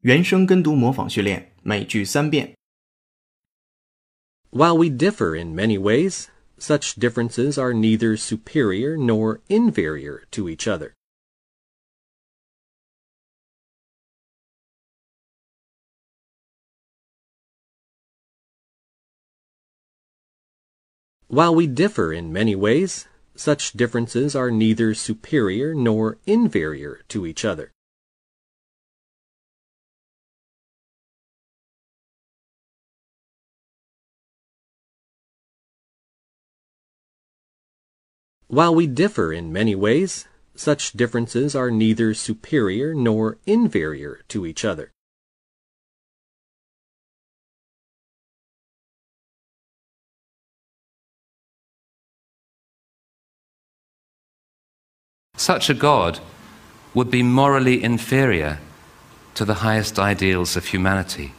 原声跟读模仿训练，每句三遍。 While we differ in many ways, such differences are neither superior nor inferior to each other. While we differ in many ways, such differences are neither superior nor inferior to each other. While we differ in many ways, such differences are neither superior nor inferior to each other. Such a God would be morally inferior to the highest ideals of humanity.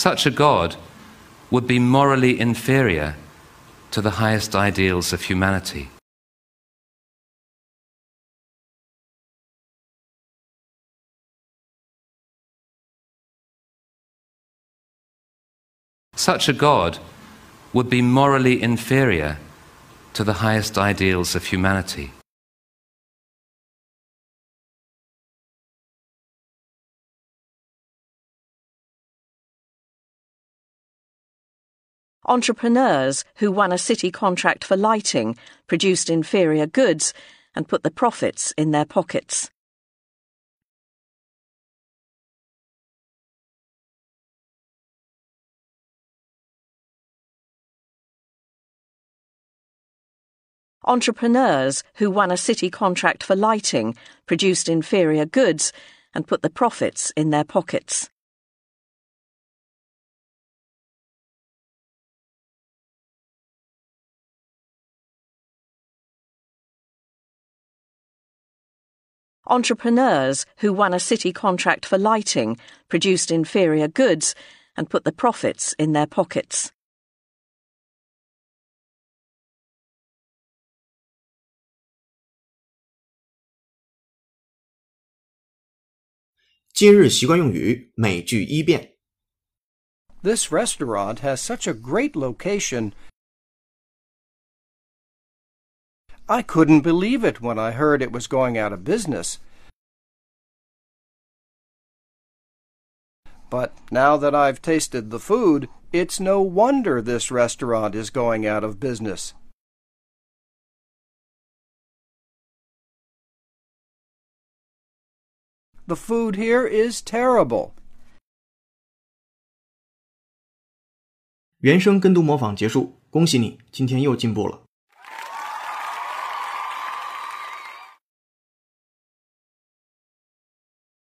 Such a God would be morally inferior to the highest ideals of humanity. Such a God would be morally inferior to the highest ideals of humanity. Entrepreneurs who won a city contract for lighting produced inferior goods and put the profits in their pockets. Entrepreneurs who won a city contract for lighting produced inferior goods and put the profits in their pockets. entrepreneurs who won a city contract for lighting, produced inferior goods, and put the profits in their pockets. This restaurant has such a great location I couldn't believe it when I heard it was going out of business. But now that I've tasted the food, it's no wonder this restaurant is going out of business. The food here is terrible. 原声跟读模仿结束，恭喜你，今天又进步了。